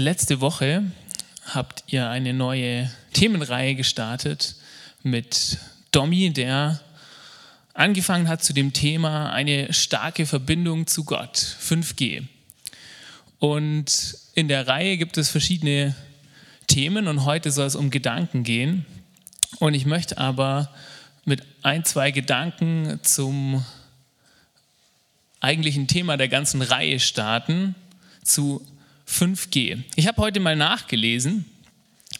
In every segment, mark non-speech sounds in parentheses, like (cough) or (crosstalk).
letzte Woche habt ihr eine neue Themenreihe gestartet mit Domi, der angefangen hat zu dem Thema eine starke Verbindung zu Gott, 5G. Und in der Reihe gibt es verschiedene Themen und heute soll es um Gedanken gehen. Und ich möchte aber mit ein, zwei Gedanken zum eigentlichen Thema der ganzen Reihe starten, zu 5G. Ich habe heute mal nachgelesen,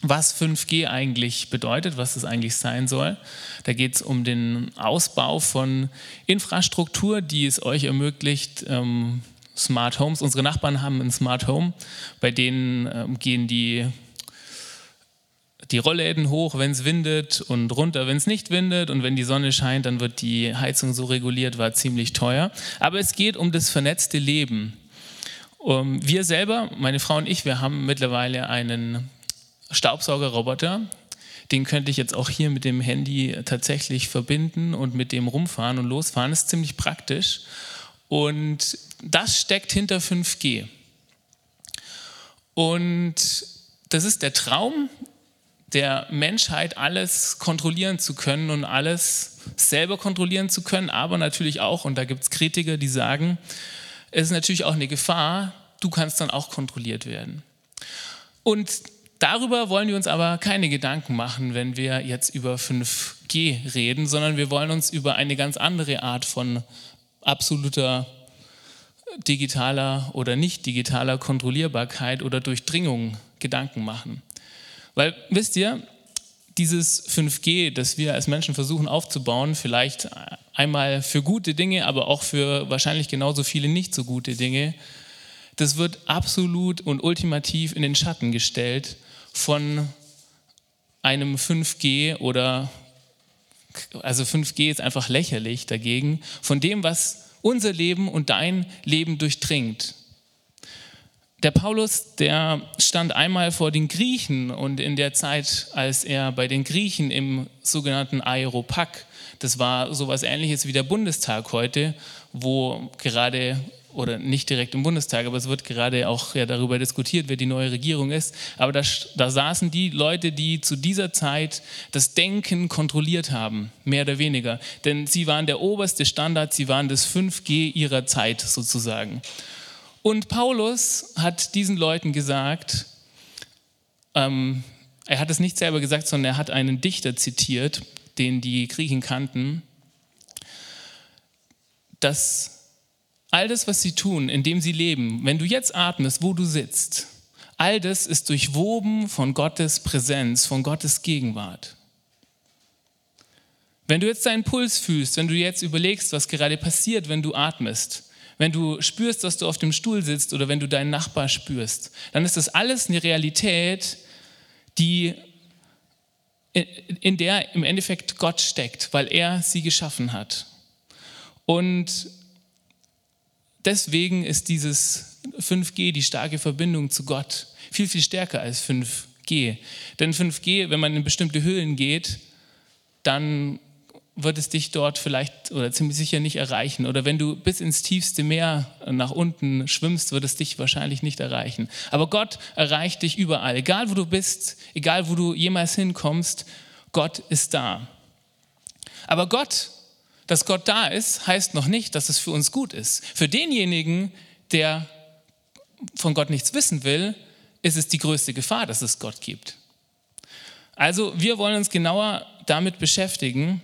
was 5G eigentlich bedeutet, was es eigentlich sein soll. Da geht es um den Ausbau von Infrastruktur, die es euch ermöglicht, ähm, Smart Homes. Unsere Nachbarn haben ein Smart Home, bei denen ähm, gehen die, die Rollläden hoch, wenn es windet und runter, wenn es nicht windet. Und wenn die Sonne scheint, dann wird die Heizung so reguliert, war ziemlich teuer. Aber es geht um das vernetzte Leben. Um, wir selber, meine Frau und ich, wir haben mittlerweile einen Staubsaugerroboter. Den könnte ich jetzt auch hier mit dem Handy tatsächlich verbinden und mit dem rumfahren und losfahren. Das ist ziemlich praktisch. Und das steckt hinter 5G. Und das ist der Traum der Menschheit, alles kontrollieren zu können und alles selber kontrollieren zu können, aber natürlich auch, und da gibt es Kritiker, die sagen, es ist natürlich auch eine Gefahr, du kannst dann auch kontrolliert werden. Und darüber wollen wir uns aber keine Gedanken machen, wenn wir jetzt über 5G reden, sondern wir wollen uns über eine ganz andere Art von absoluter digitaler oder nicht digitaler Kontrollierbarkeit oder Durchdringung Gedanken machen. Weil, wisst ihr, dieses 5G, das wir als Menschen versuchen aufzubauen, vielleicht einmal für gute Dinge, aber auch für wahrscheinlich genauso viele nicht so gute Dinge, das wird absolut und ultimativ in den Schatten gestellt von einem 5G oder, also 5G ist einfach lächerlich dagegen, von dem, was unser Leben und dein Leben durchdringt. Der Paulus, der stand einmal vor den Griechen und in der Zeit, als er bei den Griechen im sogenannten Aeropag, das war sowas ähnliches wie der Bundestag heute, wo gerade oder nicht direkt im Bundestag, aber es wird gerade auch ja, darüber diskutiert, wer die neue Regierung ist. Aber da, da saßen die Leute, die zu dieser Zeit das Denken kontrolliert haben, mehr oder weniger. Denn sie waren der oberste Standard, sie waren das 5G ihrer Zeit sozusagen. Und Paulus hat diesen Leuten gesagt, ähm, er hat es nicht selber gesagt, sondern er hat einen Dichter zitiert, den die Griechen kannten, dass All das, was sie tun, indem sie leben, wenn du jetzt atmest, wo du sitzt, all das ist durchwoben von Gottes Präsenz, von Gottes Gegenwart. Wenn du jetzt deinen Puls fühlst, wenn du jetzt überlegst, was gerade passiert, wenn du atmest, wenn du spürst, dass du auf dem Stuhl sitzt oder wenn du deinen Nachbar spürst, dann ist das alles eine Realität, die in der im Endeffekt Gott steckt, weil er sie geschaffen hat. Und Deswegen ist dieses 5G, die starke Verbindung zu Gott, viel, viel stärker als 5G. Denn 5G, wenn man in bestimmte Höhlen geht, dann wird es dich dort vielleicht oder ziemlich sicher nicht erreichen. Oder wenn du bis ins tiefste Meer nach unten schwimmst, wird es dich wahrscheinlich nicht erreichen. Aber Gott erreicht dich überall. Egal wo du bist, egal wo du jemals hinkommst, Gott ist da. Aber Gott dass Gott da ist, heißt noch nicht, dass es für uns gut ist. Für denjenigen, der von Gott nichts wissen will, ist es die größte Gefahr, dass es Gott gibt. Also wir wollen uns genauer damit beschäftigen,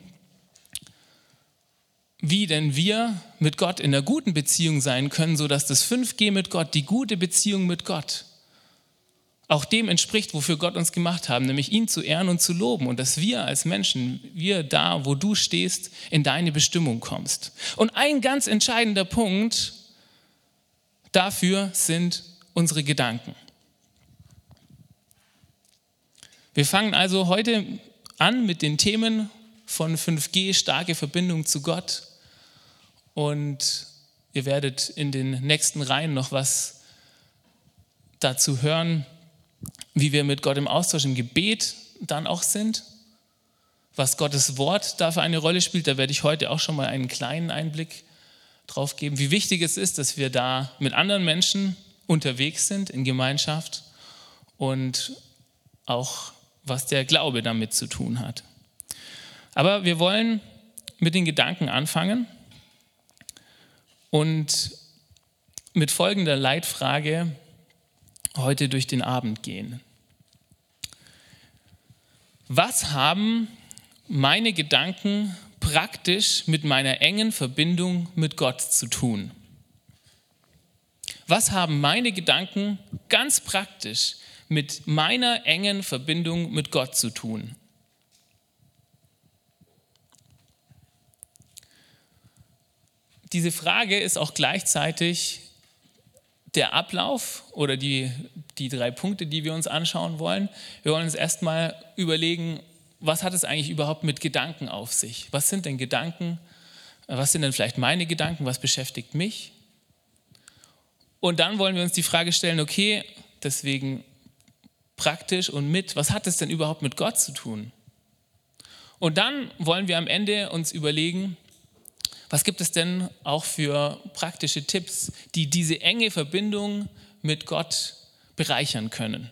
wie denn wir mit Gott in einer guten Beziehung sein können, sodass das 5G mit Gott, die gute Beziehung mit Gott, auch dem entspricht, wofür Gott uns gemacht haben, nämlich ihn zu ehren und zu loben und dass wir als Menschen, wir da, wo du stehst, in deine Bestimmung kommst. Und ein ganz entscheidender Punkt dafür sind unsere Gedanken. Wir fangen also heute an mit den Themen von 5G, starke Verbindung zu Gott. Und ihr werdet in den nächsten Reihen noch was dazu hören, wie wir mit Gott im Austausch, im Gebet dann auch sind, was Gottes Wort da für eine Rolle spielt. Da werde ich heute auch schon mal einen kleinen Einblick drauf geben, wie wichtig es ist, dass wir da mit anderen Menschen unterwegs sind in Gemeinschaft und auch was der Glaube damit zu tun hat. Aber wir wollen mit den Gedanken anfangen und mit folgender Leitfrage heute durch den Abend gehen. Was haben meine Gedanken praktisch mit meiner engen Verbindung mit Gott zu tun? Was haben meine Gedanken ganz praktisch mit meiner engen Verbindung mit Gott zu tun? Diese Frage ist auch gleichzeitig der Ablauf oder die, die drei Punkte, die wir uns anschauen wollen. Wir wollen uns erstmal überlegen, was hat es eigentlich überhaupt mit Gedanken auf sich? Was sind denn Gedanken? Was sind denn vielleicht meine Gedanken? Was beschäftigt mich? Und dann wollen wir uns die Frage stellen, okay, deswegen praktisch und mit, was hat es denn überhaupt mit Gott zu tun? Und dann wollen wir am Ende uns überlegen, was gibt es denn auch für praktische Tipps, die diese enge Verbindung mit Gott bereichern können?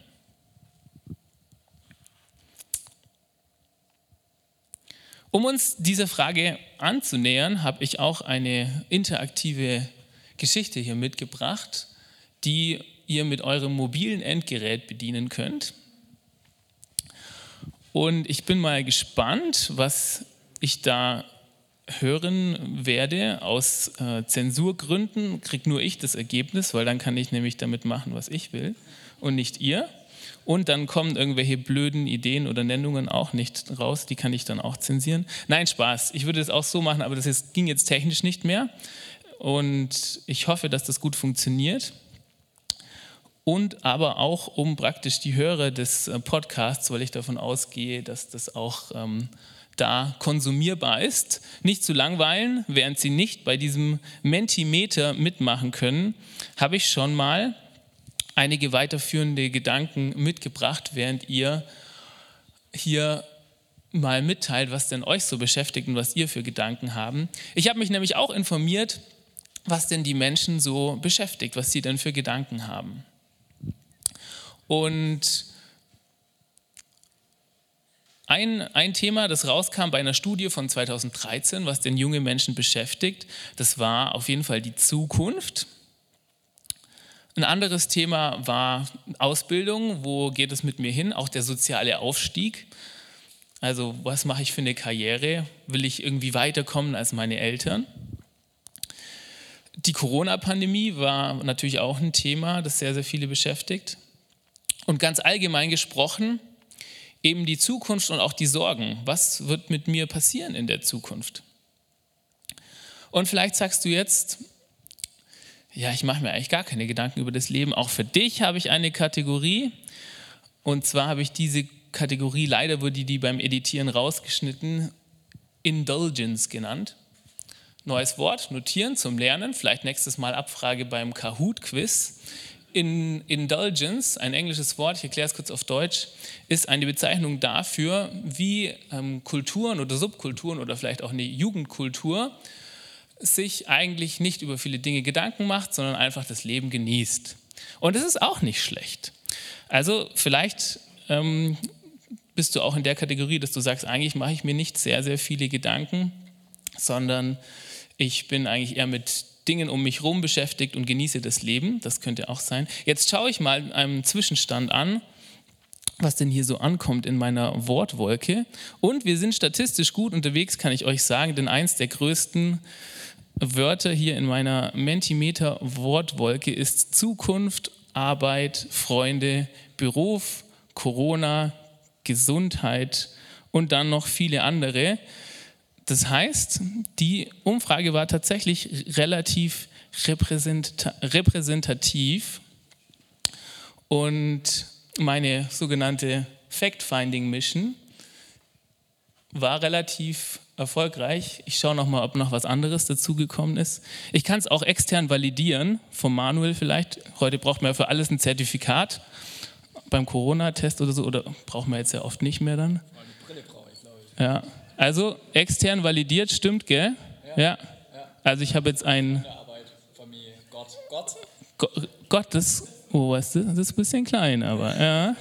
Um uns dieser Frage anzunähern, habe ich auch eine interaktive Geschichte hier mitgebracht, die ihr mit eurem mobilen Endgerät bedienen könnt. Und ich bin mal gespannt, was ich da hören werde. Aus äh, Zensurgründen kriege nur ich das Ergebnis, weil dann kann ich nämlich damit machen, was ich will und nicht ihr. Und dann kommen irgendwelche blöden Ideen oder Nennungen auch nicht raus, die kann ich dann auch zensieren. Nein, Spaß. Ich würde es auch so machen, aber das ist, ging jetzt technisch nicht mehr. Und ich hoffe, dass das gut funktioniert. Und aber auch um praktisch die Hörer des äh, Podcasts, weil ich davon ausgehe, dass das auch ähm, da konsumierbar ist, nicht zu langweilen, während sie nicht bei diesem Mentimeter mitmachen können, habe ich schon mal einige weiterführende Gedanken mitgebracht, während ihr hier mal mitteilt, was denn euch so beschäftigt und was ihr für Gedanken haben. Ich habe mich nämlich auch informiert, was denn die Menschen so beschäftigt, was sie denn für Gedanken haben. Und ein, ein Thema, das rauskam bei einer Studie von 2013, was den jungen Menschen beschäftigt, das war auf jeden Fall die Zukunft. Ein anderes Thema war Ausbildung, wo geht es mit mir hin, auch der soziale Aufstieg. Also was mache ich für eine Karriere? Will ich irgendwie weiterkommen als meine Eltern? Die Corona-Pandemie war natürlich auch ein Thema, das sehr, sehr viele beschäftigt. Und ganz allgemein gesprochen, eben die Zukunft und auch die Sorgen. Was wird mit mir passieren in der Zukunft? Und vielleicht sagst du jetzt, ja, ich mache mir eigentlich gar keine Gedanken über das Leben. Auch für dich habe ich eine Kategorie. Und zwar habe ich diese Kategorie, leider wurde die beim Editieren rausgeschnitten, Indulgence genannt. Neues Wort, notieren zum Lernen, vielleicht nächstes Mal Abfrage beim Kahoot-Quiz. In, Indulgence, ein englisches Wort, ich erkläre es kurz auf Deutsch, ist eine Bezeichnung dafür, wie ähm, Kulturen oder Subkulturen oder vielleicht auch eine Jugendkultur sich eigentlich nicht über viele Dinge Gedanken macht, sondern einfach das Leben genießt. Und das ist auch nicht schlecht. Also vielleicht ähm, bist du auch in der Kategorie, dass du sagst, eigentlich mache ich mir nicht sehr, sehr viele Gedanken, sondern ich bin eigentlich eher mit Dingen um mich herum beschäftigt und genieße das Leben. Das könnte auch sein. Jetzt schaue ich mal einen Zwischenstand an, was denn hier so ankommt in meiner Wortwolke. Und wir sind statistisch gut unterwegs, kann ich euch sagen, denn eins der größten Wörter hier in meiner Mentimeter-Wortwolke ist Zukunft, Arbeit, Freunde, Beruf, Corona, Gesundheit und dann noch viele andere. Das heißt, die Umfrage war tatsächlich relativ repräsentativ und meine sogenannte Fact-Finding-Mission war relativ erfolgreich. Ich schaue noch mal, ob noch was anderes dazugekommen ist. Ich kann es auch extern validieren, vom Manuel vielleicht. Heute braucht man ja für alles ein Zertifikat. Beim Corona-Test oder so, oder braucht man jetzt ja oft nicht mehr dann. Meine Brille brauche ich, glaube ich. Ja, also extern validiert, stimmt, gell? Ja. ja. Also ich habe jetzt ein... Arbeit, Familie, Gott. Gott? Go Gottes Oh, was das? Das ist ein bisschen klein, aber ja.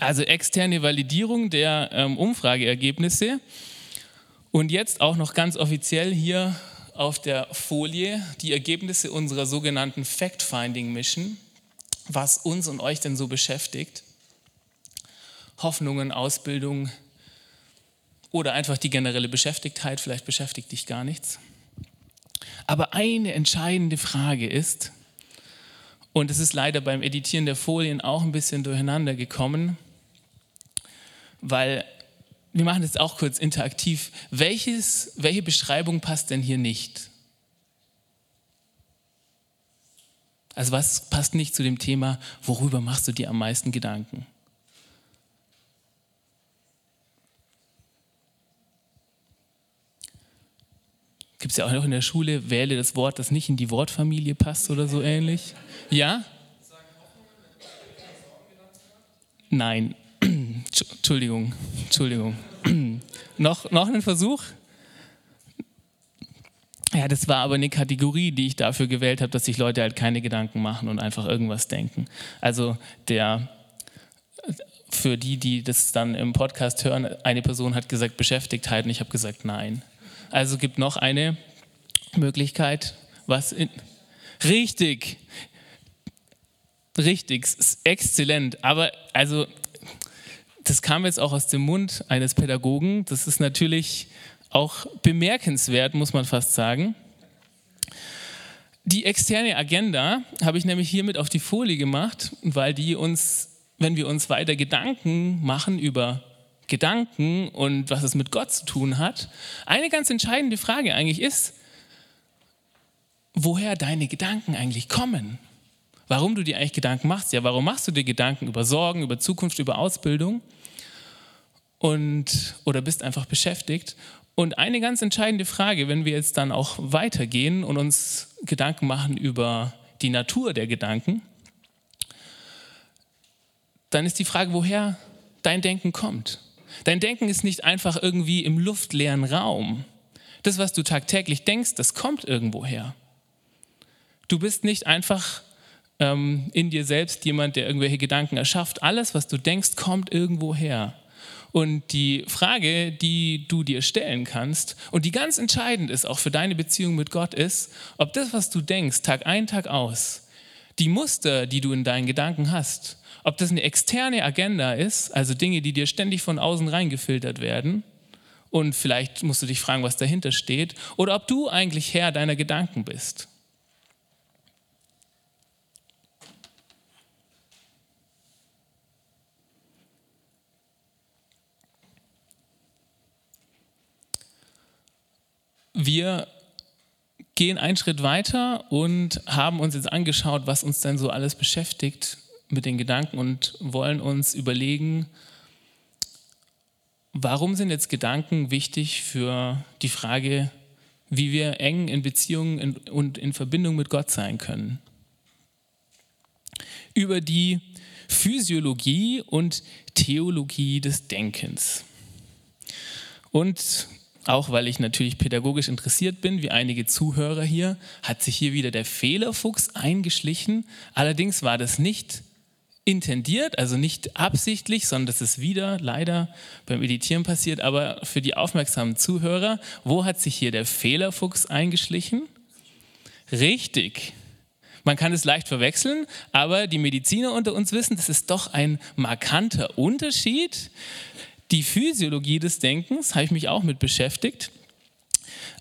Also externe Validierung der ähm, Umfrageergebnisse. Und jetzt auch noch ganz offiziell hier auf der Folie die Ergebnisse unserer sogenannten Fact-Finding-Mission, was uns und euch denn so beschäftigt. Hoffnungen, Ausbildung oder einfach die generelle Beschäftigtheit, vielleicht beschäftigt dich gar nichts. Aber eine entscheidende Frage ist, und es ist leider beim Editieren der Folien auch ein bisschen durcheinander gekommen, weil wir machen das auch kurz interaktiv. Welches, welche Beschreibung passt denn hier nicht? Also was passt nicht zu dem Thema, worüber machst du dir am meisten Gedanken? Gibt es ja auch noch in der Schule, wähle das Wort, das nicht in die Wortfamilie passt oder so ähnlich. Ja? Nein. (clears throat) Entschuldigung, Entschuldigung. (clears throat) noch, noch ein Versuch? Ja, das war aber eine Kategorie, die ich dafür gewählt habe, dass sich Leute halt keine Gedanken machen und einfach irgendwas denken. Also der, für die, die das dann im Podcast hören, eine Person hat gesagt Beschäftigkeit und ich habe gesagt nein. Also gibt noch eine Möglichkeit, was in, richtig, richtig, exzellent. Aber also das kam jetzt auch aus dem Mund eines Pädagogen. Das ist natürlich auch bemerkenswert, muss man fast sagen. Die externe Agenda habe ich nämlich hiermit auf die Folie gemacht, weil die uns, wenn wir uns weiter Gedanken machen über Gedanken und was es mit Gott zu tun hat, eine ganz entscheidende Frage eigentlich ist, woher deine Gedanken eigentlich kommen. Warum du dir eigentlich Gedanken machst. Ja, warum machst du dir Gedanken über Sorgen, über Zukunft, über Ausbildung? Und, oder bist einfach beschäftigt. Und eine ganz entscheidende Frage, wenn wir jetzt dann auch weitergehen und uns Gedanken machen über die Natur der Gedanken, dann ist die Frage, woher dein Denken kommt. Dein Denken ist nicht einfach irgendwie im luftleeren Raum. Das, was du tagtäglich denkst, das kommt irgendwo her. Du bist nicht einfach ähm, in dir selbst jemand, der irgendwelche Gedanken erschafft. Alles, was du denkst, kommt irgendwo her. Und die Frage, die du dir stellen kannst und die ganz entscheidend ist, auch für deine Beziehung mit Gott, ist, ob das, was du denkst, Tag ein, Tag aus, die Muster, die du in deinen Gedanken hast, ob das eine externe Agenda ist, also Dinge, die dir ständig von außen reingefiltert werden, und vielleicht musst du dich fragen, was dahinter steht, oder ob du eigentlich Herr deiner Gedanken bist. wir gehen einen Schritt weiter und haben uns jetzt angeschaut, was uns denn so alles beschäftigt mit den Gedanken und wollen uns überlegen, warum sind jetzt Gedanken wichtig für die Frage, wie wir eng in Beziehungen und in Verbindung mit Gott sein können. Über die Physiologie und Theologie des Denkens. Und auch weil ich natürlich pädagogisch interessiert bin, wie einige Zuhörer hier, hat sich hier wieder der Fehlerfuchs eingeschlichen. Allerdings war das nicht intendiert, also nicht absichtlich, sondern das ist wieder leider beim Editieren passiert. Aber für die aufmerksamen Zuhörer, wo hat sich hier der Fehlerfuchs eingeschlichen? Richtig. Man kann es leicht verwechseln, aber die Mediziner unter uns wissen, das ist doch ein markanter Unterschied die Physiologie des Denkens habe ich mich auch mit beschäftigt.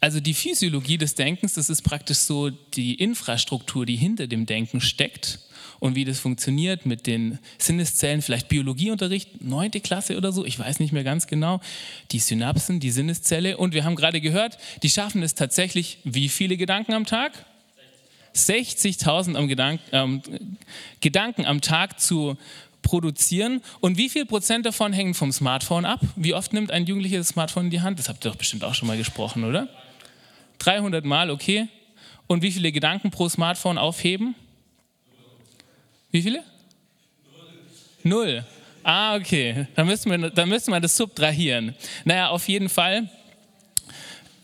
Also die Physiologie des Denkens, das ist praktisch so die Infrastruktur, die hinter dem Denken steckt und wie das funktioniert mit den Sinneszellen, vielleicht Biologieunterricht, neunte Klasse oder so, ich weiß nicht mehr ganz genau, die Synapsen, die Sinneszelle und wir haben gerade gehört, die schaffen es tatsächlich, wie viele Gedanken am Tag? 60.000 Gedanken, ähm, Gedanken am Tag zu produzieren. Und wie viel Prozent davon hängen vom Smartphone ab? Wie oft nimmt ein Jugendlicher das Smartphone in die Hand? Das habt ihr doch bestimmt auch schon mal gesprochen, oder? 300 Mal, okay. Und wie viele Gedanken pro Smartphone aufheben? Wie viele? Null. Ah, okay. Dann müssen wir, dann müssen wir das subtrahieren. Naja, auf jeden Fall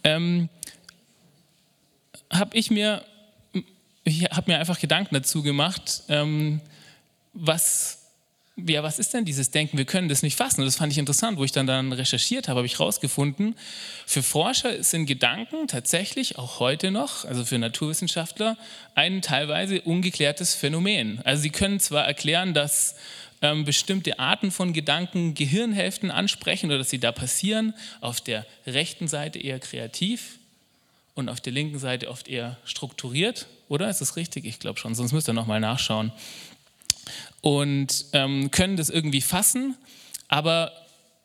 ähm, habe ich mir ich habe mir einfach Gedanken dazu gemacht, ähm, was ja, was ist denn dieses Denken? Wir können das nicht fassen. Und das fand ich interessant, wo ich dann, dann recherchiert habe, habe ich herausgefunden, für Forscher sind Gedanken tatsächlich auch heute noch, also für Naturwissenschaftler, ein teilweise ungeklärtes Phänomen. Also sie können zwar erklären, dass ähm, bestimmte Arten von Gedanken Gehirnhälften ansprechen oder dass sie da passieren, auf der rechten Seite eher kreativ und auf der linken Seite oft eher strukturiert, oder? Ist das richtig? Ich glaube schon, sonst müsst ihr nochmal nachschauen und ähm, können das irgendwie fassen, aber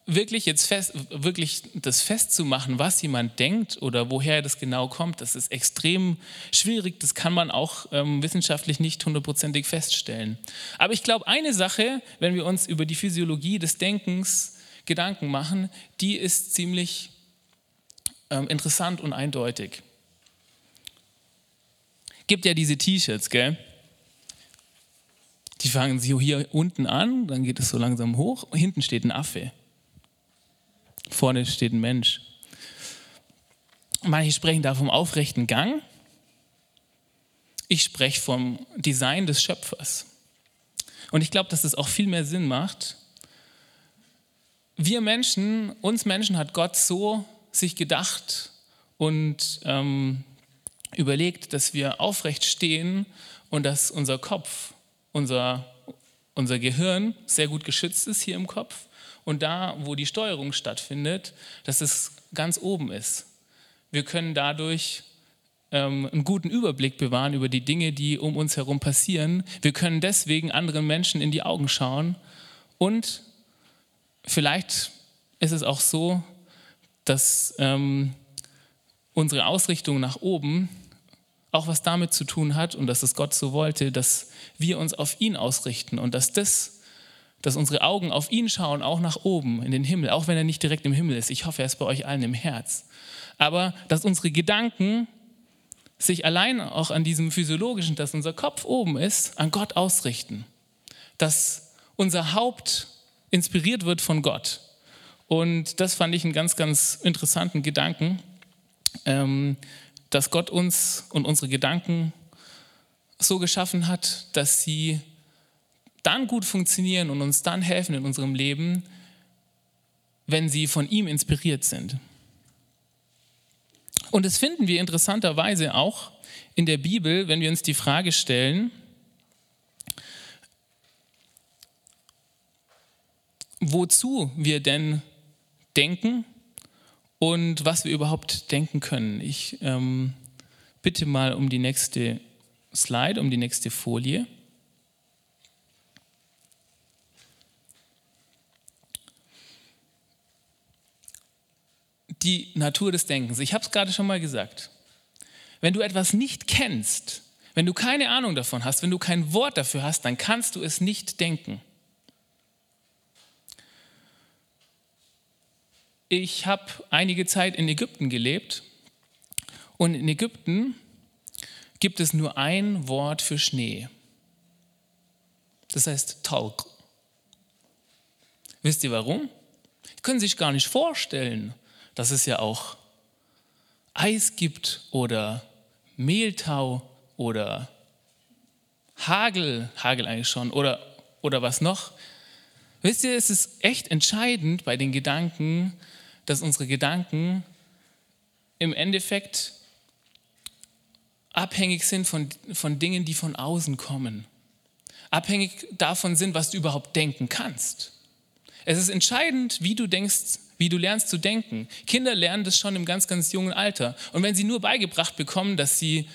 wirklich jetzt fest, wirklich das festzumachen, was jemand denkt oder woher das genau kommt, das ist extrem schwierig. Das kann man auch ähm, wissenschaftlich nicht hundertprozentig feststellen. Aber ich glaube, eine Sache, wenn wir uns über die Physiologie des Denkens Gedanken machen, die ist ziemlich ähm, interessant und eindeutig. Gibt ja diese T-Shirts, gell? Die fangen sie hier unten an, dann geht es so langsam hoch. Hinten steht ein Affe. Vorne steht ein Mensch. Manche sprechen da vom aufrechten Gang. Ich spreche vom Design des Schöpfers. Und ich glaube, dass das auch viel mehr Sinn macht. Wir Menschen, uns Menschen hat Gott so sich gedacht und ähm, überlegt, dass wir aufrecht stehen und dass unser Kopf unser, unser Gehirn sehr gut geschützt ist hier im Kopf und da, wo die Steuerung stattfindet, dass es ganz oben ist. Wir können dadurch ähm, einen guten Überblick bewahren über die Dinge, die um uns herum passieren. Wir können deswegen anderen Menschen in die Augen schauen und vielleicht ist es auch so, dass ähm, unsere Ausrichtung nach oben auch was damit zu tun hat und dass es Gott so wollte, dass wir uns auf ihn ausrichten und dass das, dass unsere Augen auf ihn schauen, auch nach oben in den Himmel, auch wenn er nicht direkt im Himmel ist. Ich hoffe, er ist bei euch allen im Herz. Aber dass unsere Gedanken sich allein auch an diesem physiologischen, dass unser Kopf oben ist, an Gott ausrichten. Dass unser Haupt inspiriert wird von Gott. Und das fand ich einen ganz, ganz interessanten Gedanken. Ähm, dass Gott uns und unsere Gedanken so geschaffen hat, dass sie dann gut funktionieren und uns dann helfen in unserem Leben, wenn sie von ihm inspiriert sind. Und das finden wir interessanterweise auch in der Bibel, wenn wir uns die Frage stellen, wozu wir denn denken und was wir überhaupt denken können. Ich ähm, bitte mal um die nächste Slide, um die nächste Folie. Die Natur des Denkens. Ich habe es gerade schon mal gesagt. Wenn du etwas nicht kennst, wenn du keine Ahnung davon hast, wenn du kein Wort dafür hast, dann kannst du es nicht denken. Ich habe einige Zeit in Ägypten gelebt und in Ägypten gibt es nur ein Wort für Schnee. Das heißt Talg. Wisst ihr warum? Die können sich gar nicht vorstellen, dass es ja auch Eis gibt oder Mehltau oder Hagel, Hagel eigentlich schon, oder, oder was noch. Wisst ihr, es ist echt entscheidend bei den Gedanken, dass unsere Gedanken im Endeffekt abhängig sind von, von Dingen, die von außen kommen. Abhängig davon sind, was du überhaupt denken kannst. Es ist entscheidend, wie du denkst, wie du lernst zu denken. Kinder lernen das schon im ganz, ganz jungen Alter. Und wenn sie nur beigebracht bekommen, dass sie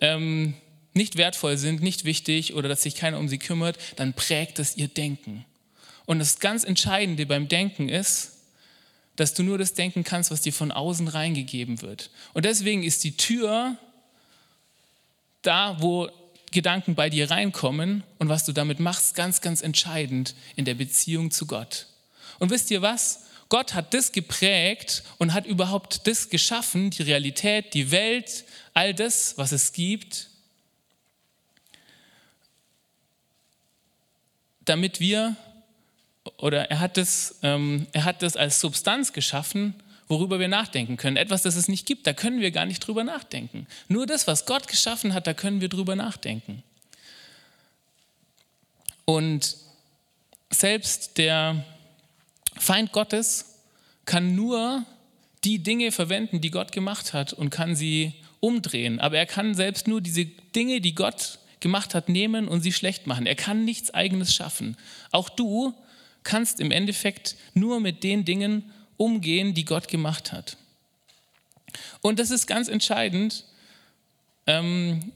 ähm, nicht wertvoll sind, nicht wichtig oder dass sich keiner um sie kümmert, dann prägt es ihr Denken. Und das ganz Entscheidende beim Denken ist, dass du nur das denken kannst, was dir von außen reingegeben wird. Und deswegen ist die Tür da, wo Gedanken bei dir reinkommen und was du damit machst, ganz, ganz entscheidend in der Beziehung zu Gott. Und wisst ihr was? Gott hat das geprägt und hat überhaupt das geschaffen, die Realität, die Welt, all das, was es gibt, damit wir oder er hat das, ähm, er hat das als Substanz geschaffen, worüber wir nachdenken können. Etwas, das es nicht gibt, da können wir gar nicht drüber nachdenken. Nur das, was Gott geschaffen hat, da können wir drüber nachdenken. Und selbst der Feind Gottes kann nur die Dinge verwenden, die Gott gemacht hat und kann sie umdrehen. Aber er kann selbst nur diese Dinge, die Gott gemacht hat, nehmen und sie schlecht machen. Er kann nichts eigenes schaffen. Auch du kannst im Endeffekt nur mit den Dingen umgehen, die Gott gemacht hat. Und das ist ganz entscheidend. Ähm,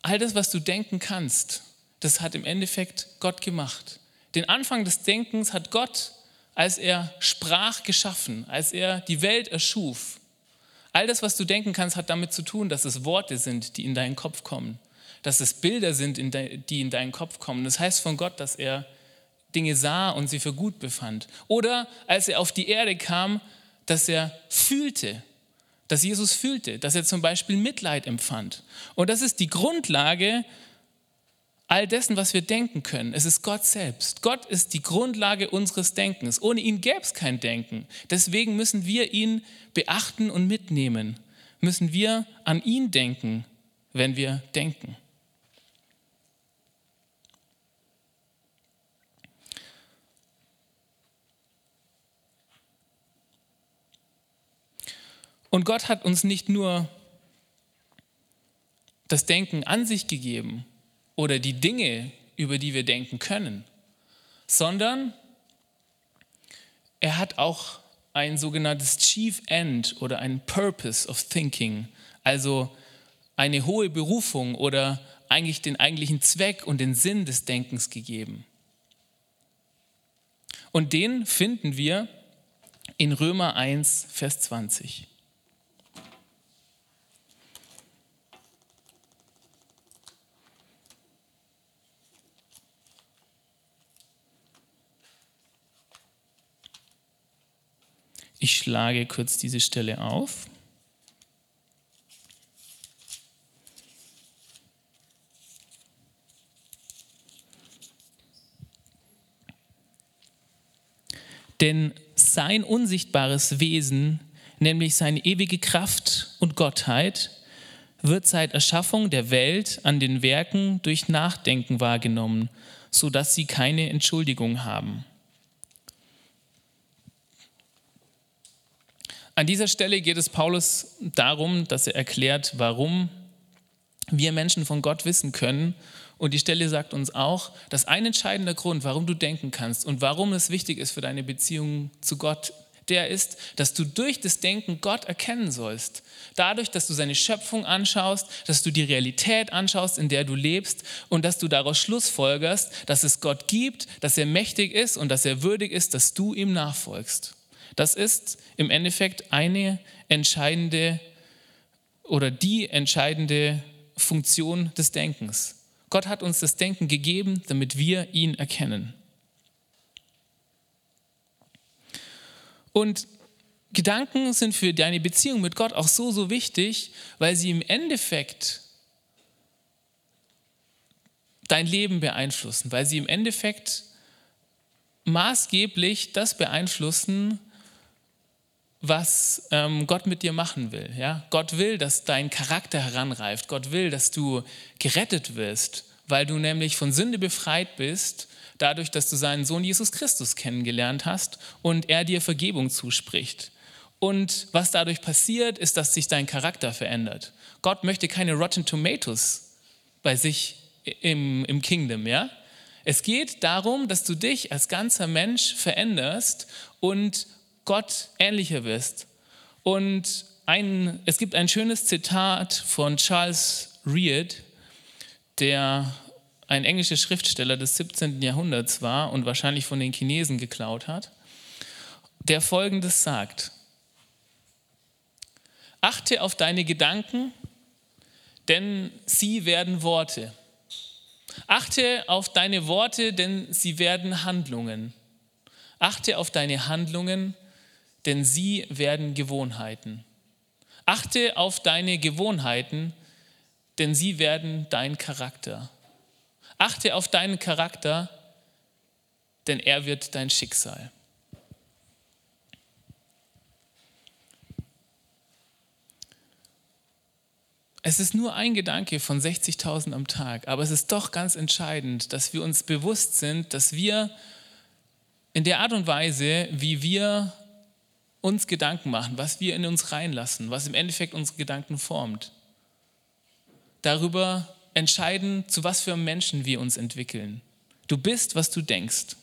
all das, was du denken kannst, das hat im Endeffekt Gott gemacht. Den Anfang des Denkens hat Gott, als er sprach, geschaffen, als er die Welt erschuf. All das, was du denken kannst, hat damit zu tun, dass es Worte sind, die in deinen Kopf kommen, dass es Bilder sind, die in deinen Kopf kommen. Das heißt von Gott, dass er Dinge sah und sie für gut befand. Oder als er auf die Erde kam, dass er fühlte, dass Jesus fühlte, dass er zum Beispiel Mitleid empfand. Und das ist die Grundlage all dessen, was wir denken können. Es ist Gott selbst. Gott ist die Grundlage unseres Denkens. Ohne ihn gäbe es kein Denken. Deswegen müssen wir ihn beachten und mitnehmen. Müssen wir an ihn denken, wenn wir denken. Und Gott hat uns nicht nur das Denken an sich gegeben oder die Dinge, über die wir denken können, sondern er hat auch ein sogenanntes Chief End oder ein Purpose of Thinking, also eine hohe Berufung oder eigentlich den eigentlichen Zweck und den Sinn des Denkens gegeben. Und den finden wir in Römer 1, Vers 20. Ich schlage kurz diese Stelle auf. Denn sein unsichtbares Wesen, nämlich seine ewige Kraft und Gottheit, wird seit Erschaffung der Welt an den Werken durch Nachdenken wahrgenommen, sodass sie keine Entschuldigung haben. An dieser Stelle geht es Paulus darum, dass er erklärt, warum wir Menschen von Gott wissen können. Und die Stelle sagt uns auch, dass ein entscheidender Grund, warum du denken kannst und warum es wichtig ist für deine Beziehung zu Gott, der ist, dass du durch das Denken Gott erkennen sollst. Dadurch, dass du seine Schöpfung anschaust, dass du die Realität anschaust, in der du lebst und dass du daraus Schlussfolgerst, dass es Gott gibt, dass er mächtig ist und dass er würdig ist, dass du ihm nachfolgst. Das ist im Endeffekt eine entscheidende oder die entscheidende Funktion des Denkens. Gott hat uns das Denken gegeben, damit wir ihn erkennen. Und Gedanken sind für deine Beziehung mit Gott auch so, so wichtig, weil sie im Endeffekt dein Leben beeinflussen, weil sie im Endeffekt maßgeblich das beeinflussen, was ähm, Gott mit dir machen will. Ja? Gott will, dass dein Charakter heranreift. Gott will, dass du gerettet wirst, weil du nämlich von Sünde befreit bist, dadurch, dass du seinen Sohn Jesus Christus kennengelernt hast und er dir Vergebung zuspricht. Und was dadurch passiert, ist, dass sich dein Charakter verändert. Gott möchte keine Rotten Tomatoes bei sich im, im Kingdom, ja? Es geht darum, dass du dich als ganzer Mensch veränderst und Gott ähnlicher wirst. Und ein, es gibt ein schönes Zitat von Charles Reed, der ein englischer Schriftsteller des 17. Jahrhunderts war und wahrscheinlich von den Chinesen geklaut hat, der folgendes sagt. Achte auf deine Gedanken, denn sie werden Worte. Achte auf deine Worte, denn sie werden Handlungen. Achte auf deine Handlungen, denn sie werden Gewohnheiten. Achte auf deine Gewohnheiten, denn sie werden dein Charakter. Achte auf deinen Charakter, denn er wird dein Schicksal. Es ist nur ein Gedanke von 60.000 am Tag, aber es ist doch ganz entscheidend, dass wir uns bewusst sind, dass wir in der Art und Weise, wie wir uns Gedanken machen, was wir in uns reinlassen, was im Endeffekt unsere Gedanken formt, darüber entscheiden, zu was für Menschen wir uns entwickeln. Du bist, was du denkst.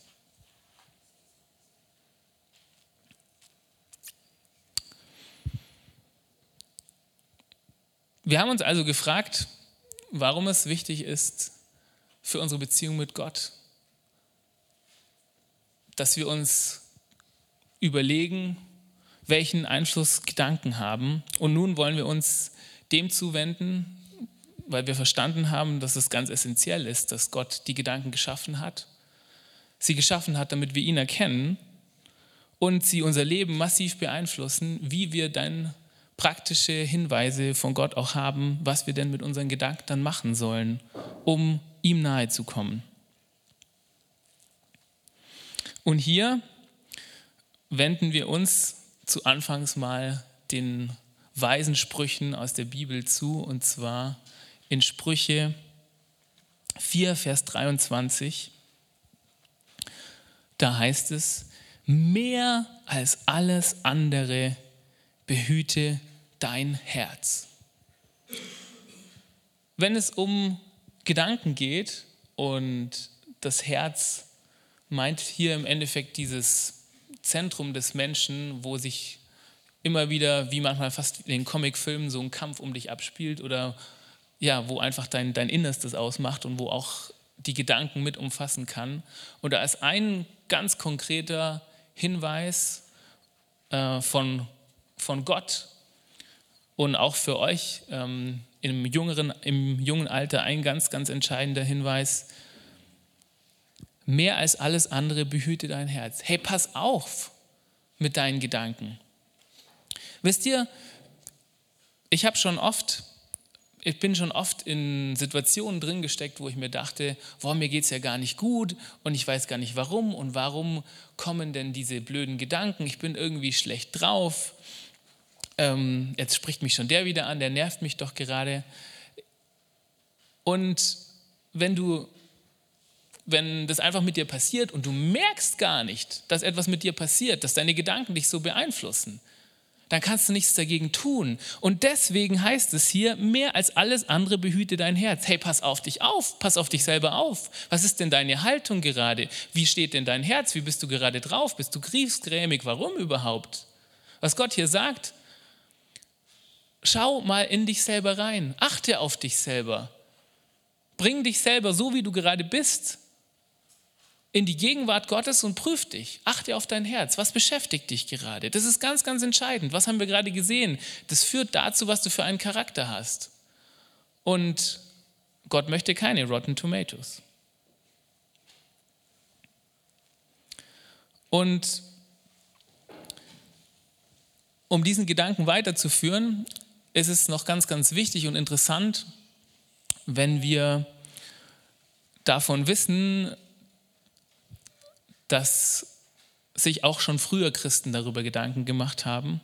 Wir haben uns also gefragt, warum es wichtig ist für unsere Beziehung mit Gott, dass wir uns überlegen, welchen Einfluss Gedanken haben. Und nun wollen wir uns dem zuwenden, weil wir verstanden haben, dass es ganz essentiell ist, dass Gott die Gedanken geschaffen hat. Sie geschaffen hat, damit wir ihn erkennen und sie unser Leben massiv beeinflussen, wie wir dann praktische Hinweise von Gott auch haben, was wir denn mit unseren Gedanken dann machen sollen, um ihm nahe zu kommen. Und hier wenden wir uns zu Anfangs mal den weisen Sprüchen aus der Bibel zu, und zwar in Sprüche 4, Vers 23. Da heißt es, mehr als alles andere behüte dein Herz. Wenn es um Gedanken geht und das Herz meint hier im Endeffekt dieses Zentrum des Menschen, wo sich immer wieder, wie manchmal fast in den Comicfilmen, so ein Kampf um dich abspielt oder ja, wo einfach dein, dein Innerstes ausmacht und wo auch die Gedanken mit umfassen kann. Und da ist ein ganz konkreter Hinweis äh, von, von Gott und auch für euch ähm, im, jüngeren, im jungen Alter ein ganz, ganz entscheidender Hinweis. Mehr als alles andere behüte dein Herz. Hey, pass auf mit deinen Gedanken. Wisst ihr, ich habe schon oft, ich bin schon oft in Situationen drin gesteckt, wo ich mir dachte, boah, mir geht es ja gar nicht gut und ich weiß gar nicht warum und warum kommen denn diese blöden Gedanken, ich bin irgendwie schlecht drauf ähm, jetzt spricht mich schon der wieder an, der nervt mich doch gerade. Und wenn du, wenn das einfach mit dir passiert und du merkst gar nicht, dass etwas mit dir passiert, dass deine Gedanken dich so beeinflussen, dann kannst du nichts dagegen tun. Und deswegen heißt es hier, mehr als alles andere behüte dein Herz. Hey, pass auf dich auf, pass auf dich selber auf. Was ist denn deine Haltung gerade? Wie steht denn dein Herz? Wie bist du gerade drauf? Bist du griefsgrämig? Warum überhaupt? Was Gott hier sagt, Schau mal in dich selber rein. Achte auf dich selber. Bring dich selber, so wie du gerade bist, in die Gegenwart Gottes und prüf dich. Achte auf dein Herz. Was beschäftigt dich gerade? Das ist ganz, ganz entscheidend. Was haben wir gerade gesehen? Das führt dazu, was du für einen Charakter hast. Und Gott möchte keine Rotten Tomatoes. Und um diesen Gedanken weiterzuführen, ist es noch ganz, ganz wichtig und interessant, wenn wir davon wissen, dass sich auch schon früher Christen darüber Gedanken gemacht haben.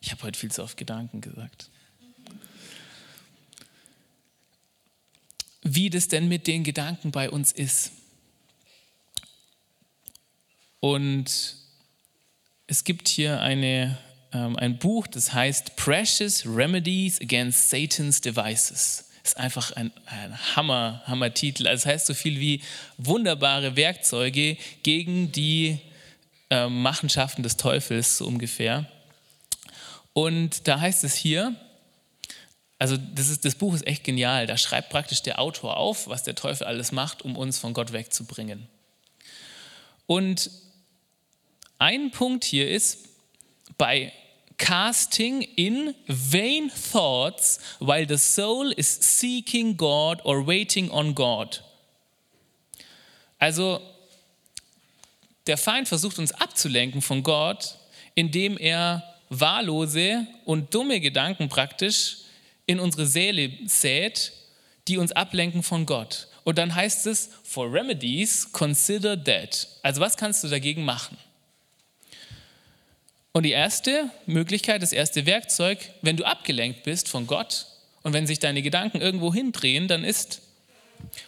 Ich habe heute viel zu oft Gedanken gesagt. Wie das denn mit den Gedanken bei uns ist. Und es gibt hier eine ähm, ein Buch, das heißt Precious Remedies Against Satan's Devices. Ist einfach ein, ein Hammer, Hammer-Titel. Also das heißt so viel wie wunderbare Werkzeuge gegen die äh, Machenschaften des Teufels, so ungefähr. Und da heißt es hier, also das, ist, das Buch ist echt genial. Da schreibt praktisch der Autor auf, was der Teufel alles macht, um uns von Gott wegzubringen. Und ein Punkt hier ist, by casting in vain thoughts while the soul is seeking God or waiting on God. Also der Feind versucht uns abzulenken von Gott, indem er wahllose und dumme Gedanken praktisch in unsere Seele sät, die uns ablenken von Gott. Und dann heißt es, for remedies, consider that. Also was kannst du dagegen machen? Und die erste Möglichkeit, das erste Werkzeug, wenn du abgelenkt bist von Gott Und wenn sich deine Gedanken irgendwo hindrehen, dann ist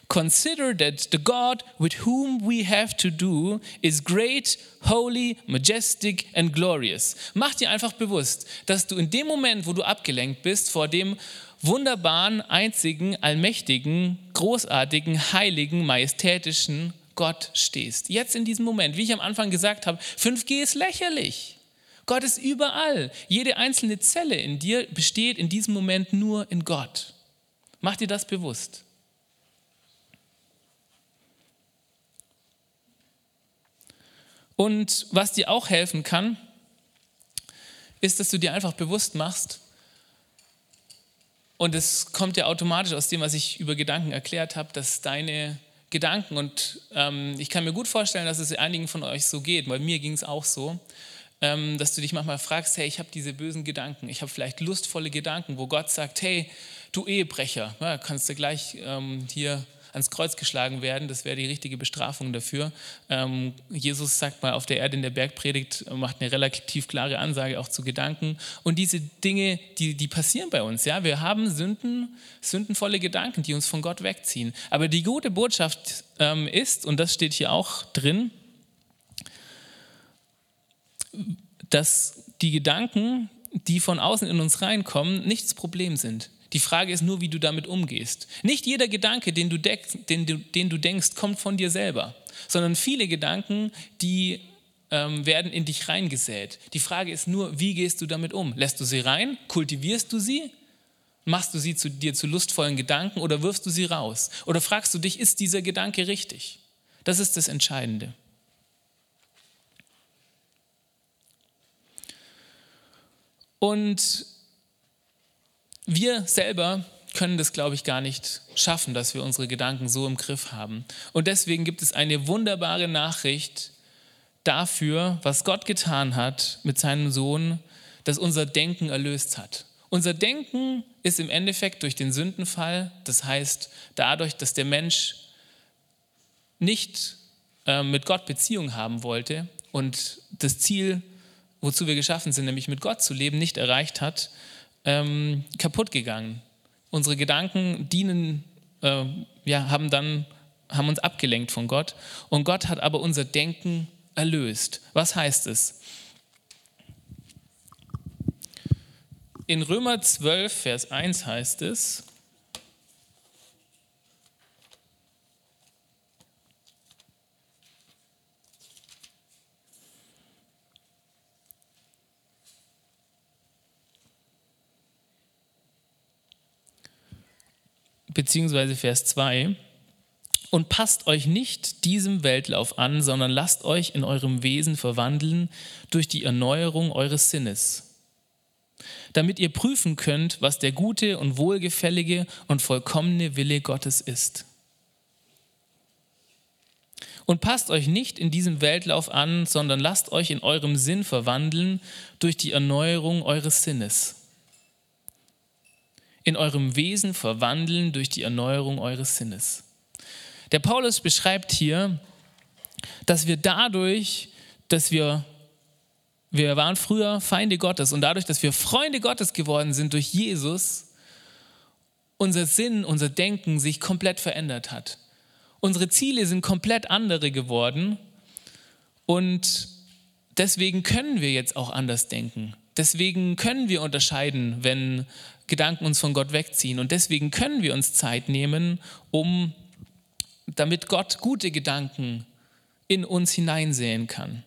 Consider that the God with whom we have to do is great, holy, majestic and glorious. Mach dir einfach bewusst, dass du in dem Moment, wo du abgelenkt bist, vor dem wunderbaren, einzigen, allmächtigen, großartigen, heiligen, majestätischen Gott stehst. Jetzt in diesem Moment, wie ich am Anfang gesagt habe, 5G ist lächerlich. Gott ist überall. Jede einzelne Zelle in dir besteht in diesem Moment nur in Gott. Mach dir das bewusst. Und was dir auch helfen kann, ist, dass du dir einfach bewusst machst, und es kommt ja automatisch aus dem, was ich über Gedanken erklärt habe, dass deine Gedanken, und ähm, ich kann mir gut vorstellen, dass es einigen von euch so geht, weil mir ging es auch so, dass du dich manchmal fragst, hey, ich habe diese bösen Gedanken, ich habe vielleicht lustvolle Gedanken, wo Gott sagt, hey, du Ehebrecher, ja, kannst du gleich ähm, hier ans Kreuz geschlagen werden. Das wäre die richtige Bestrafung dafür. Ähm, Jesus sagt mal auf der Erde in der Bergpredigt, macht eine relativ klare Ansage auch zu Gedanken. Und diese Dinge, die, die passieren bei uns. Ja? Wir haben Sünden, sündenvolle Gedanken, die uns von Gott wegziehen. Aber die gute Botschaft ähm, ist, und das steht hier auch drin, dass die Gedanken, die von außen in uns reinkommen, nicht das Problem sind. Die Frage ist nur, wie du damit umgehst. Nicht jeder Gedanke, den du, denkst, den du, den du denkst, kommt von dir selber, sondern viele Gedanken, die ähm, werden in dich reingesät. Die Frage ist nur, wie gehst du damit um? Lässt du sie rein? Kultivierst du sie? Machst du sie zu dir zu lustvollen Gedanken oder wirfst du sie raus? Oder fragst du dich, ist dieser Gedanke richtig? Das ist das Entscheidende. Und wir selber können das, glaube ich, gar nicht schaffen, dass wir unsere Gedanken so im Griff haben. Und deswegen gibt es eine wunderbare Nachricht dafür, was Gott getan hat mit seinem Sohn, dass unser Denken erlöst hat. Unser Denken ist im Endeffekt durch den Sündenfall, das heißt dadurch, dass der Mensch nicht äh, mit Gott Beziehung haben wollte und das Ziel, wozu wir geschaffen sind, nämlich mit Gott zu leben, nicht erreicht hat, ähm, kaputt gegangen. Unsere Gedanken dienen, äh, ja, haben dann haben uns abgelenkt von Gott und Gott hat aber unser Denken erlöst. Was heißt es? In Römer 12, Vers 1 heißt es, beziehungsweise Vers 2. Und passt euch nicht diesem Weltlauf an, sondern lasst euch in eurem Wesen verwandeln durch die Erneuerung eures Sinnes, damit ihr prüfen könnt, was der gute und wohlgefällige und vollkommene Wille Gottes ist. Und passt euch nicht in diesem Weltlauf an, sondern lasst euch in eurem Sinn verwandeln durch die Erneuerung eures Sinnes in eurem Wesen verwandeln durch die Erneuerung eures Sinnes. Der Paulus beschreibt hier, dass wir dadurch, dass wir, wir waren früher Feinde Gottes und dadurch, dass wir Freunde Gottes geworden sind durch Jesus, unser Sinn, unser Denken sich komplett verändert hat. Unsere Ziele sind komplett andere geworden und deswegen können wir jetzt auch anders denken. Deswegen können wir unterscheiden, wenn Gedanken uns von Gott wegziehen. Und deswegen können wir uns Zeit nehmen, um, damit Gott gute Gedanken in uns hineinsehen kann.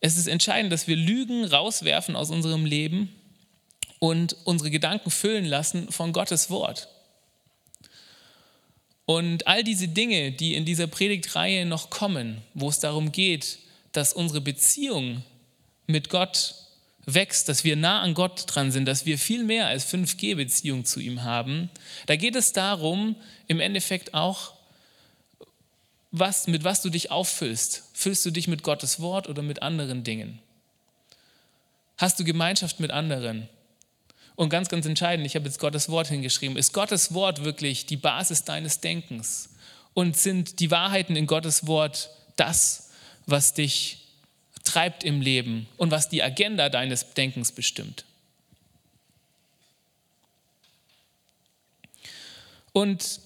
Es ist entscheidend, dass wir Lügen rauswerfen aus unserem Leben und unsere Gedanken füllen lassen von Gottes Wort. Und all diese Dinge, die in dieser Predigtreihe noch kommen, wo es darum geht, dass unsere Beziehung mit Gott wächst, dass wir nah an Gott dran sind, dass wir viel mehr als 5G-Beziehung zu ihm haben, da geht es darum, im Endeffekt auch, was, mit was du dich auffüllst. Füllst du dich mit Gottes Wort oder mit anderen Dingen? Hast du Gemeinschaft mit anderen? Und ganz, ganz entscheidend, ich habe jetzt Gottes Wort hingeschrieben, ist Gottes Wort wirklich die Basis deines Denkens? Und sind die Wahrheiten in Gottes Wort das, was dich treibt im Leben und was die Agenda deines Denkens bestimmt. Und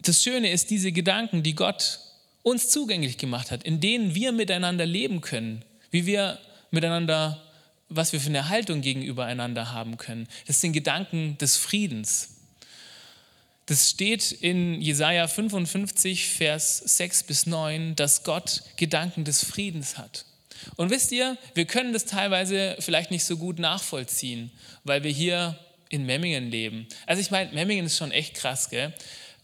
das Schöne ist, diese Gedanken, die Gott uns zugänglich gemacht hat, in denen wir miteinander leben können, wie wir miteinander, was wir für eine Haltung gegenüber einander haben können. Das sind Gedanken des Friedens. Das steht in Jesaja 55, Vers 6 bis 9, dass Gott Gedanken des Friedens hat. Und wisst ihr, wir können das teilweise vielleicht nicht so gut nachvollziehen, weil wir hier in Memmingen leben. Also ich meine, Memmingen ist schon echt krass, gell?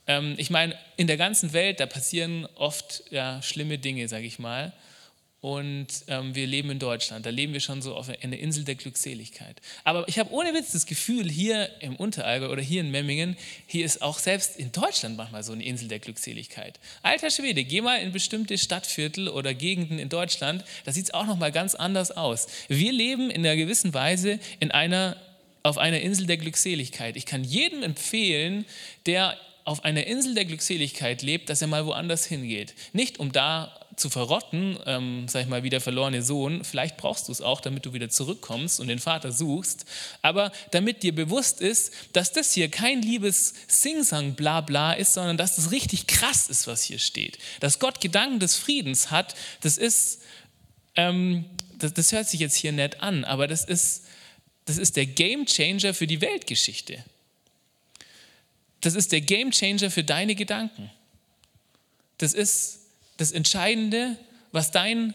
Ähm, ich meine, in der ganzen Welt, da passieren oft ja, schlimme Dinge, sage ich mal. Und ähm, wir leben in Deutschland, da leben wir schon so auf einer Insel der Glückseligkeit. Aber ich habe ohne Witz das Gefühl, hier im Unterallgäu oder hier in Memmingen, hier ist auch selbst in Deutschland manchmal so eine Insel der Glückseligkeit. Alter Schwede, geh mal in bestimmte Stadtviertel oder Gegenden in Deutschland, da sieht es auch nochmal ganz anders aus. Wir leben in einer gewissen Weise in einer, auf einer Insel der Glückseligkeit. Ich kann jedem empfehlen, der auf einer Insel der Glückseligkeit lebt, dass er mal woanders hingeht. Nicht um da zu verrotten, ähm, sag ich mal, wie der verlorene Sohn. Vielleicht brauchst du es auch, damit du wieder zurückkommst und den Vater suchst. Aber damit dir bewusst ist, dass das hier kein liebes Singsang bla bla ist, sondern dass das richtig krass ist, was hier steht. Dass Gott Gedanken des Friedens hat, das ist, ähm, das, das hört sich jetzt hier nett an, aber das ist, das ist der Game Changer für die Weltgeschichte. Das ist der Game Changer für deine Gedanken. Das ist das Entscheidende, was dein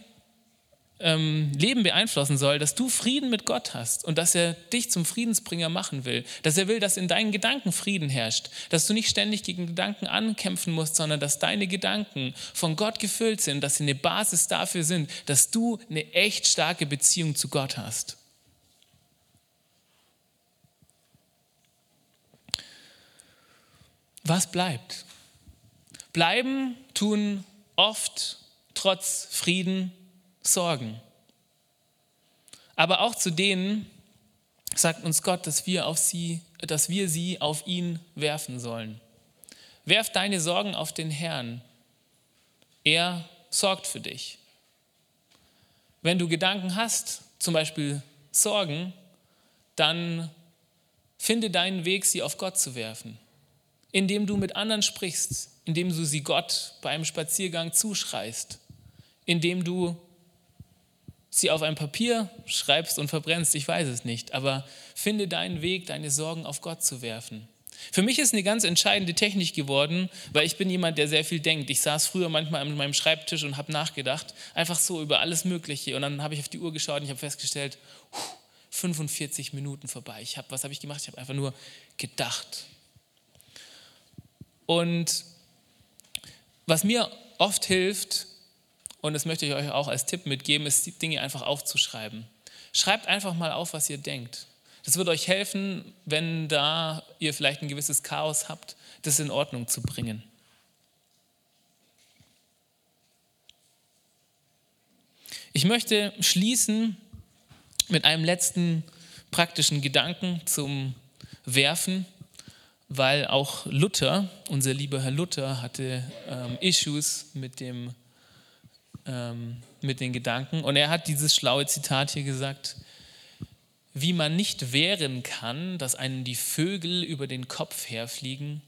ähm, Leben beeinflussen soll, dass du Frieden mit Gott hast und dass er dich zum Friedensbringer machen will, dass er will, dass in deinen Gedanken Frieden herrscht, dass du nicht ständig gegen Gedanken ankämpfen musst, sondern dass deine Gedanken von Gott gefüllt sind, dass sie eine Basis dafür sind, dass du eine echt starke Beziehung zu Gott hast. Was bleibt? Bleiben tun oft trotz Frieden Sorgen. Aber auch zu denen sagt uns Gott, dass wir, auf sie, dass wir sie auf ihn werfen sollen. Werf deine Sorgen auf den Herrn. Er sorgt für dich. Wenn du Gedanken hast, zum Beispiel Sorgen, dann finde deinen Weg, sie auf Gott zu werfen indem du mit anderen sprichst, indem du sie Gott beim Spaziergang zuschreist, indem du sie auf ein Papier schreibst und verbrennst, ich weiß es nicht, aber finde deinen Weg, deine Sorgen auf Gott zu werfen. Für mich ist eine ganz entscheidende Technik geworden, weil ich bin jemand, der sehr viel denkt. Ich saß früher manchmal an meinem Schreibtisch und habe nachgedacht, einfach so über alles Mögliche. Und dann habe ich auf die Uhr geschaut und ich habe festgestellt, 45 Minuten vorbei. Ich habe, was habe ich gemacht? Ich habe einfach nur gedacht. Und was mir oft hilft, und das möchte ich euch auch als Tipp mitgeben, ist, die Dinge einfach aufzuschreiben. Schreibt einfach mal auf, was ihr denkt. Das wird euch helfen, wenn da ihr vielleicht ein gewisses Chaos habt, das in Ordnung zu bringen. Ich möchte schließen mit einem letzten praktischen Gedanken zum Werfen weil auch Luther, unser lieber Herr Luther, hatte ähm, Issues mit, dem, ähm, mit den Gedanken. Und er hat dieses schlaue Zitat hier gesagt, wie man nicht wehren kann, dass einem die Vögel über den Kopf herfliegen,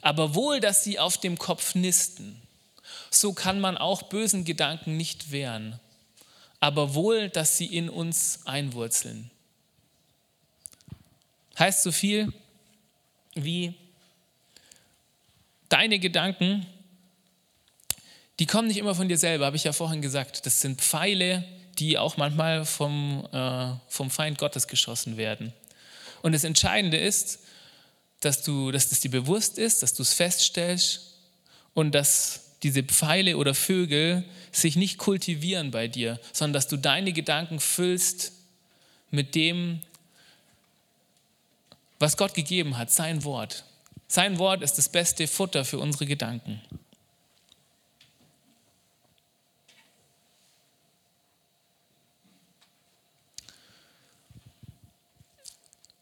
aber wohl, dass sie auf dem Kopf nisten, so kann man auch bösen Gedanken nicht wehren, aber wohl, dass sie in uns einwurzeln. Heißt so viel, wie deine Gedanken, die kommen nicht immer von dir selber, habe ich ja vorhin gesagt. Das sind Pfeile, die auch manchmal vom, äh, vom Feind Gottes geschossen werden. Und das Entscheidende ist, dass, du, dass das dir bewusst ist, dass du es feststellst und dass diese Pfeile oder Vögel sich nicht kultivieren bei dir, sondern dass du deine Gedanken füllst mit dem, was Gott gegeben hat, sein Wort. Sein Wort ist das beste Futter für unsere Gedanken.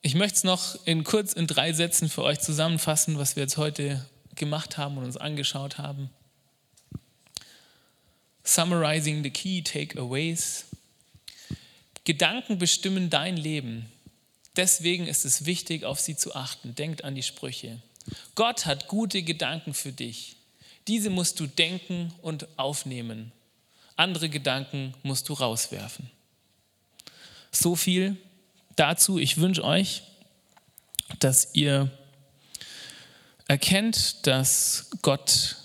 Ich möchte es noch in kurz in drei Sätzen für euch zusammenfassen, was wir jetzt heute gemacht haben und uns angeschaut haben. Summarizing the key takeaways. Gedanken bestimmen dein Leben. Deswegen ist es wichtig, auf sie zu achten. Denkt an die Sprüche. Gott hat gute Gedanken für dich. Diese musst du denken und aufnehmen. Andere Gedanken musst du rauswerfen. So viel dazu. Ich wünsche euch, dass ihr erkennt, dass Gott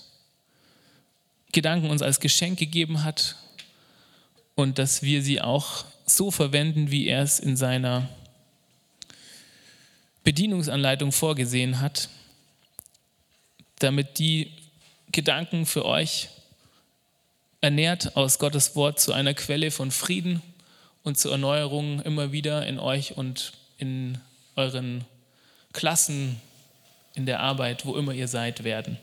Gedanken uns als Geschenk gegeben hat und dass wir sie auch so verwenden, wie er es in seiner Bedienungsanleitung vorgesehen hat, damit die Gedanken für euch ernährt aus Gottes Wort zu einer Quelle von Frieden und zur Erneuerung immer wieder in euch und in euren Klassen, in der Arbeit, wo immer ihr seid, werden.